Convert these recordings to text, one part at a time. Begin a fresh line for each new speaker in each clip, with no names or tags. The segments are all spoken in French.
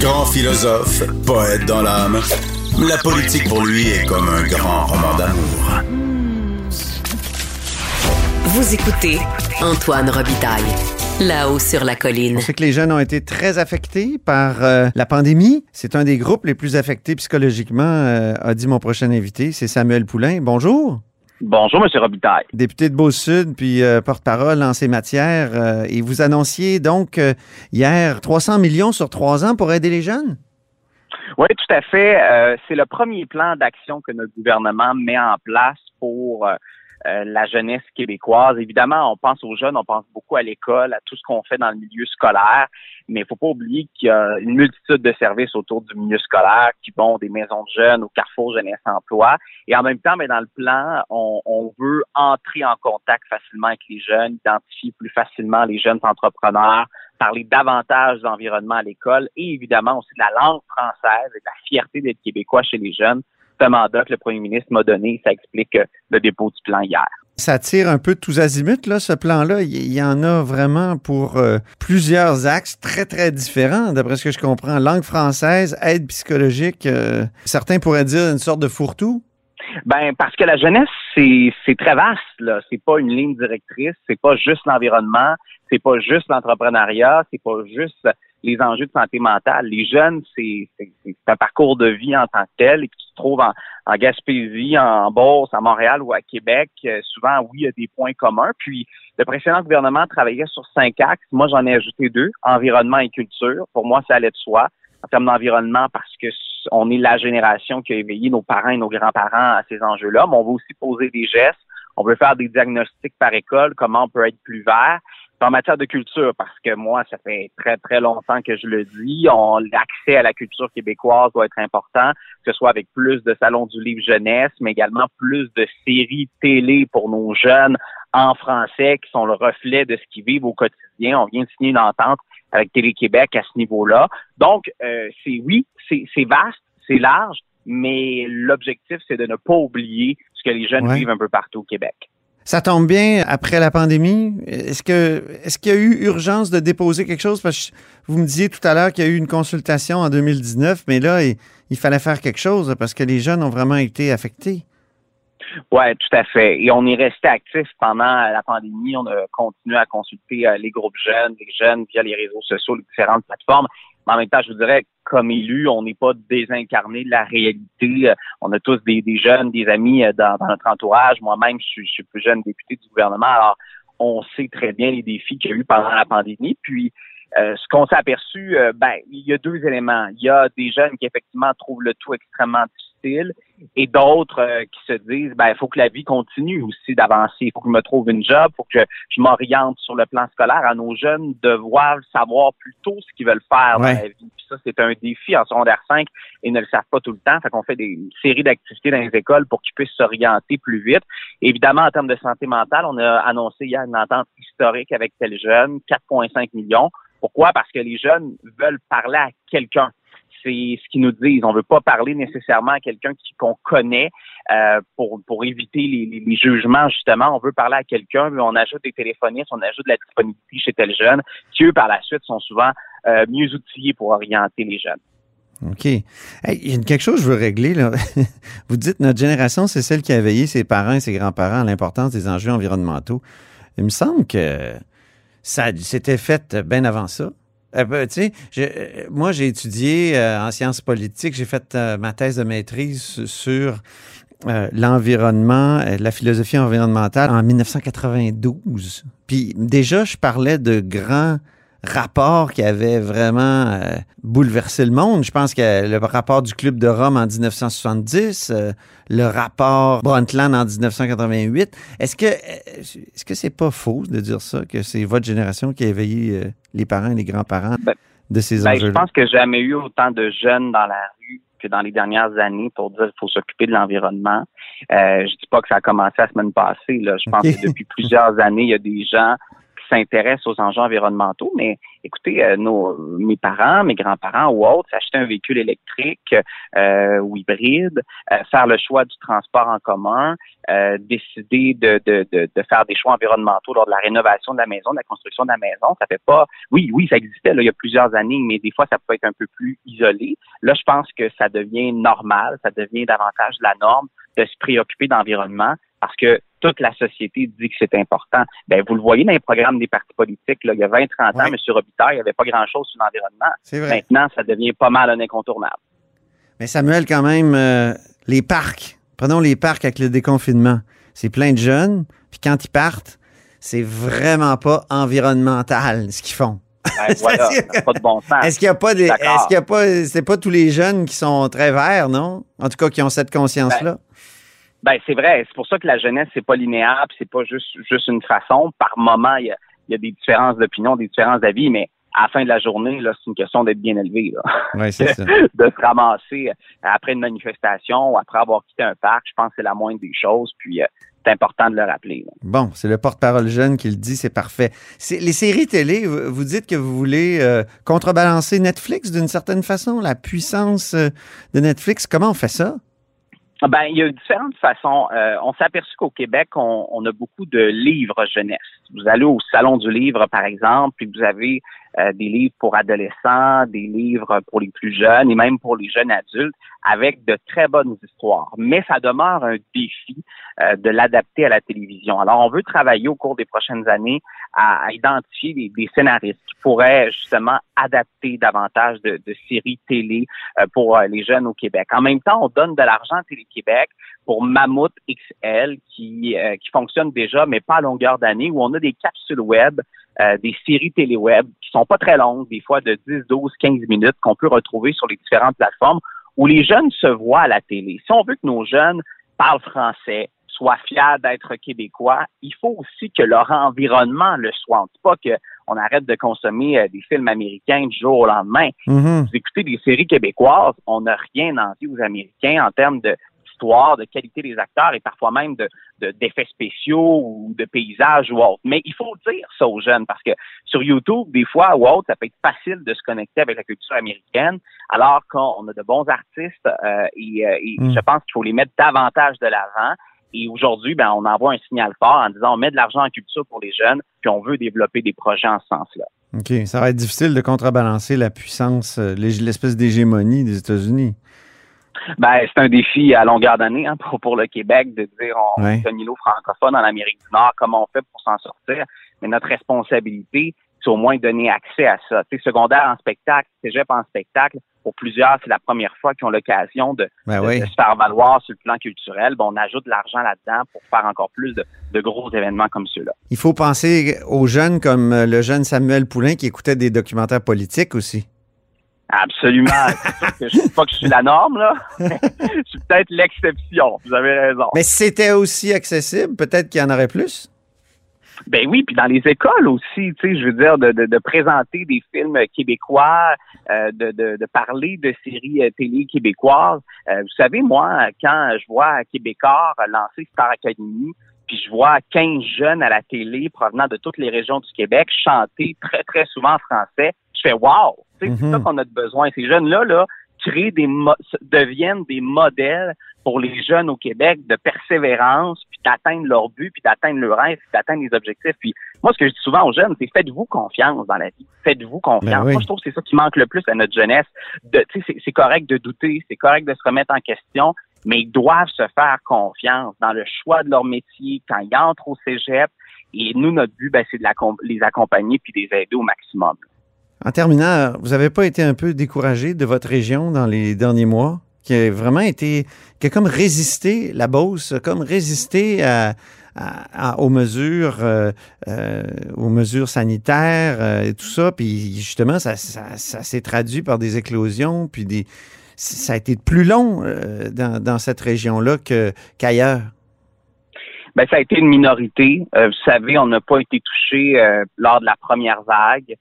Grand philosophe, poète dans l'âme, la politique pour lui est comme un grand roman d'amour.
Vous écoutez Antoine Robitaille, là-haut sur la colline.
On sait que les jeunes ont été très affectés par euh, la pandémie. C'est un des groupes les plus affectés psychologiquement, euh, a dit mon prochain invité, c'est Samuel Poulain. Bonjour.
Bonjour, M. Robitaille.
Député de Beau-Sud, puis euh, porte-parole en ces matières. euh, et vous annonciez donc euh, hier 300 millions sur trois ans pour aider les jeunes?
Oui, tout à fait. Euh, c'est le premier plan d'action que notre gouvernement met en place pour euh, la jeunesse québécoise. Évidemment, on pense aux jeunes, on pense beaucoup à l'école, à tout ce qu'on fait dans le milieu scolaire, mais il faut pas oublier qu'il y a une multitude de services autour du milieu scolaire qui vont des maisons de jeunes au Carrefour Jeunesse Emploi. Et en même temps, mais dans le plan, on, on veut entrer en contact facilement avec les jeunes, identifier plus facilement les jeunes entrepreneurs, parler davantage d'environnement à l'école et évidemment aussi de la langue française et de la fierté d'être québécois chez les jeunes. Un mandat que le premier ministre m'a donné. Ça explique euh, le dépôt du plan hier.
Ça tire un peu tous azimuts, là, ce plan-là. Il y, y en a vraiment pour euh, plusieurs axes très, très différents, d'après ce que je comprends. Langue française, aide psychologique, euh, certains pourraient dire une sorte de fourre-tout.
Ben parce que la jeunesse c'est très vaste là, c'est pas une ligne directrice, c'est pas juste l'environnement, c'est pas juste l'entrepreneuriat, c'est pas juste les enjeux de santé mentale. Les jeunes, c'est un parcours de vie en tant que tel et qui se trouve en, en Gaspésie, en Beauce, à Montréal ou à Québec. Euh, souvent, oui, il y a des points communs. Puis le précédent gouvernement travaillait sur cinq axes. Moi, j'en ai ajouté deux environnement et culture. Pour moi, ça allait de soi en termes d'environnement parce que on est la génération qui a éveillé nos parents et nos grands-parents à ces enjeux-là, mais on veut aussi poser des gestes, on veut faire des diagnostics par école, comment on peut être plus vert. En matière de culture, parce que moi, ça fait très, très longtemps que je le dis, l'accès à la culture québécoise doit être important, que ce soit avec plus de salons du livre jeunesse, mais également plus de séries télé pour nos jeunes en français qui sont le reflet de ce qu'ils vivent au quotidien. On vient de signer une entente avec Télé-Québec à ce niveau-là. Donc, euh, c'est oui, c'est vaste, c'est large, mais l'objectif, c'est de ne pas oublier ce que les jeunes
Ouais.
vivent un peu partout au Québec.
Ça tombe bien après la pandémie. Est-ce que est-ce qu'il y a eu urgence de déposer quelque chose? Parce que vous me disiez tout à l'heure qu'il y a eu une consultation en 2019, mais là, il, il fallait faire quelque chose parce que les jeunes ont vraiment été affectés.
Ouais, tout à fait. Et on est resté actif pendant la pandémie. On a continué à consulter euh, les groupes jeunes, les jeunes via les réseaux sociaux, les différentes plateformes. Mais en même temps, je vous dirais, comme élu, on n'est pas désincarné de la réalité. Euh, On a tous des, jeunes, des amis euh, dans, notre entourage. Moi-même, je suis, plus jeune député du gouvernement. Alors, on sait très bien les défis qu'il y a eu pendant la pandémie. Puis, euh, ce qu'on s'est aperçu, euh, ben, il y a deux éléments. Il y a des jeunes qui effectivement trouvent le tout extrêmement et d'autres euh, qui se disent, ben, il faut que la vie continue aussi d'avancer. Il faut que je me trouve une job, il faut que je m'oriente sur le plan scolaire. À nos jeunes doivent savoir plus tôt ce qu'ils veulent faire
Ouais.
dans la vie. Puis ça, c'est un défi en secondaire 5 et ils ne le savent pas tout le temps. Fait qu'on fait des une série d'activités dans les écoles pour qu'ils puissent s'orienter plus vite. Évidemment, en termes de santé mentale, on a annoncé hier une entente historique avec tel jeune, 4,5 millions. Pourquoi? Parce que les jeunes veulent parler à quelqu'un. C'est ce qu'ils nous disent. On veut pas parler nécessairement à quelqu'un qu'on connaît euh, pour, pour éviter les, jugements, justement. On veut parler à quelqu'un, mais on ajoute des téléphonistes, on ajoute de la disponibilité chez tel jeune, qui, eux, par la suite, sont souvent euh, mieux outillés pour orienter les jeunes.
OK. Hey, il y a quelque chose que je veux régler. Là. Vous dites notre génération, c'est celle qui a veillé ses parents et ses grands-parents à l'importance des enjeux environnementaux. Il me semble que ça s'était fait bien avant ça. Euh, ben, je- euh, moi, j'ai étudié euh, en sciences politiques. J'ai fait euh, ma thèse de maîtrise sur euh, l'environnement, euh, la philosophie environnementale en 1992. Puis déjà, je parlais de grands rapports qui avaient vraiment euh, bouleversé le monde. Je pense que le rapport du Club de Rome en 1970, euh, le rapport Brundtland en 1988. Est-ce que euh, est-ce que c'est pas faux de dire ça, que c'est votre génération qui a éveillé euh, les parents et les grands-parents
Ben,
de ces
Ben, je
enjeux-là?
pense que jamais eu autant de jeunes dans la rue que dans les dernières années pour dire qu'il faut s'occuper de l'environnement. Euh, je dis pas que ça a commencé la semaine passée. Là. Je pense que depuis plusieurs années, il y a des gens s'intéressent aux enjeux environnementaux, mais écoutez, euh, nos, mes parents, mes grands-parents ou autres, s'acheter un véhicule électrique euh, ou hybride, euh, faire le choix du transport en commun, décider de, de, de, de, faire des choix environnementaux lors de la rénovation de la maison, de la construction de la maison, ça fait pas, oui, oui, ça existait là, il y a plusieurs années, mais des fois, ça peut être un peu plus isolé. Là, je pense que ça devient normal, ça devient davantage la norme de se préoccuper d'environnement parce que toute la société dit que c'est important. Ben, vous le voyez dans les programmes des partis politiques, là, il y a 20-30 ans, M. Robitaille, il n'y avait pas grand-chose sur l'environnement. Maintenant, ça devient pas mal un incontournable.
Mais Samuel, quand même, euh, les parcs, prenons les parcs avec le déconfinement. C'est plein de jeunes, puis quand ils partent, c'est vraiment pas environnemental ce qu'ils font.
Ben, voilà, pas de bon sens.
Est-ce qu'il n'y a pas des, est-ce qu'il y a pas, c'est pas tous les jeunes qui sont très verts, non? En tout cas, qui ont cette conscience-là.
Ben, ben, c'est vrai. C'est pour ça que la jeunesse, c'est pas linéaire, c'est pas juste, juste une façon. Par moment, il y a, y a des différences d'opinion, des différences d'avis, mais à la fin de la journée, là, c'est une question d'être bien élevé.
Là. c'est ça.
de se ramasser après une manifestation ou après avoir quitté un parc, je pense que c'est la moindre des choses. Puis euh, c'est important de le rappeler.
Bon, c'est le porte-parole jeune qui le dit, c'est parfait. Les séries télé, vous dites que vous voulez euh, contrebalancer Netflix d'une certaine façon, la puissance euh, de Netflix. Comment on fait ça?
Ah ben, il y a différentes façons. Euh, on s'est aperçu qu'au Québec, on, on, a beaucoup de livres jeunesse. Vous allez au salon du livre, par exemple, puis vous avez euh, des livres pour adolescents, des livres pour les plus jeunes et même pour les jeunes adultes avec de très bonnes histoires. Mais ça demeure un défi euh, de l'adapter à la télévision. Alors, on veut travailler au cours des prochaines années à, identifier des, scénaristes qui pourraient justement adapter davantage de, de séries télé euh, pour les jeunes au Québec. En même temps, on donne de l'argent à Télé-Québec pour Mammouth XL qui, qui fonctionne déjà, mais pas à longueur d'année, où on a des capsules web euh, des séries téléweb qui sont pas très longues, des fois de 10, 12, 15 minutes qu'on peut retrouver sur les différentes plateformes où les jeunes se voient à la télé. Si on veut que nos jeunes parlent français, soient fiers d'être québécois, il faut aussi que leur environnement le soit. On dit pas qu'on arrête de consommer euh, des films américains du jour au lendemain.
Mm-hmm.
Vous écoutez des séries québécoises, on n'a rien envie aux Américains en termes de de qualité des acteurs et parfois même de, d'effets spéciaux ou de paysages ou autre. Mais il faut dire ça aux jeunes parce que sur YouTube, des fois ou autre, ça peut être facile de se connecter avec la culture américaine, alors qu'on a de bons artistes euh, et, euh,
mm.
je pense qu'il faut les mettre davantage de l'avant. Et aujourd'hui, ben, on envoie un signal fort en disant on met de l'argent en culture pour les jeunes, puis on veut développer des projets en ce sens-là.
OK. Ça va être difficile de contrebalancer la puissance, euh, l'espèce d'hégémonie des États-Unis.
Ben, c'est un défi à longueur d'année hein, pour, pour, le Québec de dire on est un îlot francophone en Amérique du Nord, comment on fait pour s'en sortir. Mais notre responsabilité, c'est au moins donner accès à ça. Tu secondaire en spectacle, cégep en spectacle, pour plusieurs, c'est la première fois qu'ils ont l'occasion de,
ben
se faire valoir sur le plan culturel. Bon, on ajoute de l'argent là-dedans pour faire encore plus de, de gros événements comme ceux-là.
Il faut penser aux jeunes comme le jeune Samuel Poulain qui écoutait des documentaires politiques aussi.
Absolument. je ne pas que je suis la norme, là. je suis peut-être l'exception. Vous avez raison.
Mais si c'était aussi accessible, peut-être qu'il y en aurait plus.
Ben oui, puis dans les écoles aussi, tu sais, je veux dire, de, de, présenter des films québécois, euh, de, de, de, parler de séries euh, télé québécoises. Euh, vous savez, moi, quand je vois Québécois lancer Star Academy, puis je vois 15 jeunes à la télé provenant de toutes les régions du Québec chanter très, très souvent en français, je fais wow! C'est ça
Mhm.
qu'on a de besoin. Ces jeunes-là, là, créent des deviennent des modèles pour les jeunes au Québec de persévérance, puis d'atteindre leur but, puis d'atteindre leur rêve, puis d'atteindre les objectifs. Puis moi, ce que je dis souvent aux jeunes, c'est faites-vous confiance dans la vie. Faites-vous confiance.
Ben oui.
Moi, je trouve que c'est ça qui manque le plus à notre jeunesse. C'est- correct de douter, c'est correct de se remettre en question, mais ils doivent se faire confiance dans le choix de leur métier quand ils entrent au cégep. Et nous, notre but, ben, c'est de la les accompagner puis de les aider au maximum.
En terminant, vous n'avez pas été un peu découragé de votre région dans les derniers mois, qui a vraiment été, qui a comme résisté, la Beauce, comme résisté à, à- aux mesures, euh, euh, aux mesures sanitaires euh, et tout ça, puis justement, ça, s'est traduit par des éclosions, puis des, ça a été plus long dans, cette région-là qu'ailleurs.
Ben, ça a été une minorité. Vous savez, on n'a pas été touché lors de la première vague.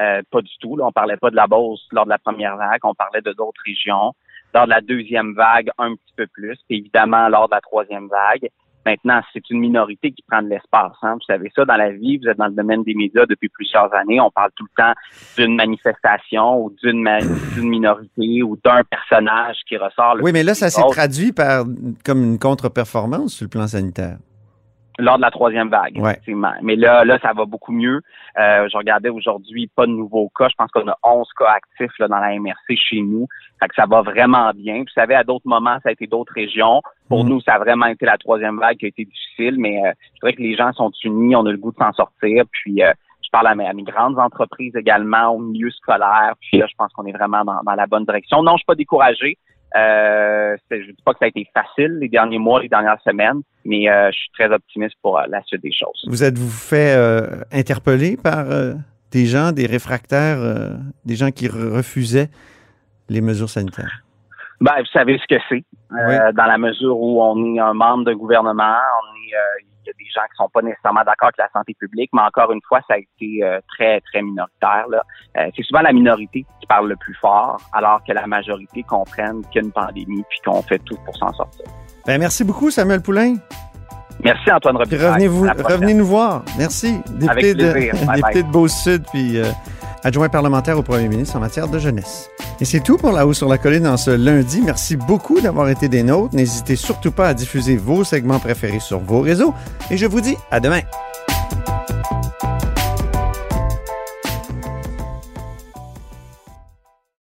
Euh, pas du tout. Là, on parlait pas de la Beauce lors de la première vague. On parlait de d'autres régions. Lors de la deuxième vague, un petit peu plus. Puis évidemment, lors de la troisième vague. Maintenant, c'est une minorité qui prend de l'espace. Hein. Vous savez ça dans la vie, vous êtes dans le domaine des médias depuis plusieurs années. On parle tout le temps d'une manifestation ou d'une minorité ou d'un personnage qui ressort.
oui, mais là, ça s'est traduit par comme une contre-performance sur le plan sanitaire
lors de la troisième vague, effectivement. Mais là, là, ça va beaucoup mieux. Euh, je regardais aujourd'hui, pas de nouveaux cas. Je pense qu'on a 11 cas actifs là, dans la MRC chez nous. Fait que ça va vraiment bien. Vous savez, à d'autres moments, ça a été d'autres régions. Pour mm. nous, ça a vraiment été la troisième vague qui a été difficile, mais euh, je dirais que les gens sont unis, on a le goût de s'en sortir. Puis euh, je parle à mes, grandes entreprises également, au milieu scolaire. Puis là, je pense qu'on est vraiment dans, dans, la bonne direction. Non, je suis pas découragé. Euh, je ne dis pas que ça a été facile les derniers mois, les dernières semaines, mais euh, je suis très optimiste pour euh, la suite des choses.
Vous êtes-vous fait interpeller par des gens, des réfractaires, des gens qui refusaient les mesures sanitaires?
Ben, vous savez ce que c'est. Dans la mesure où on est un membre de gouvernement, on est, il y a des gens qui sont pas nécessairement d'accord avec la santé publique, mais encore une fois, ça a été euh, très, très minoritaire. Euh, c'est souvent la minorité qui parle le plus fort, alors que la majorité comprenne qu'il y a une pandémie puis qu'on fait tout pour s'en sortir.
Ben, merci beaucoup, Samuel Poulain.
Merci, Antoine Robitaille.
Revenez nous voir. Merci. Député, de, député de Beau-Sud, puis euh, adjoint parlementaire au premier ministre en matière de jeunesse. Et c'est tout pour La Haut sur la Colline en ce lundi. Merci beaucoup d'avoir été des nôtres. N'hésitez surtout pas à diffuser vos segments préférés sur vos réseaux. Et je vous dis à demain.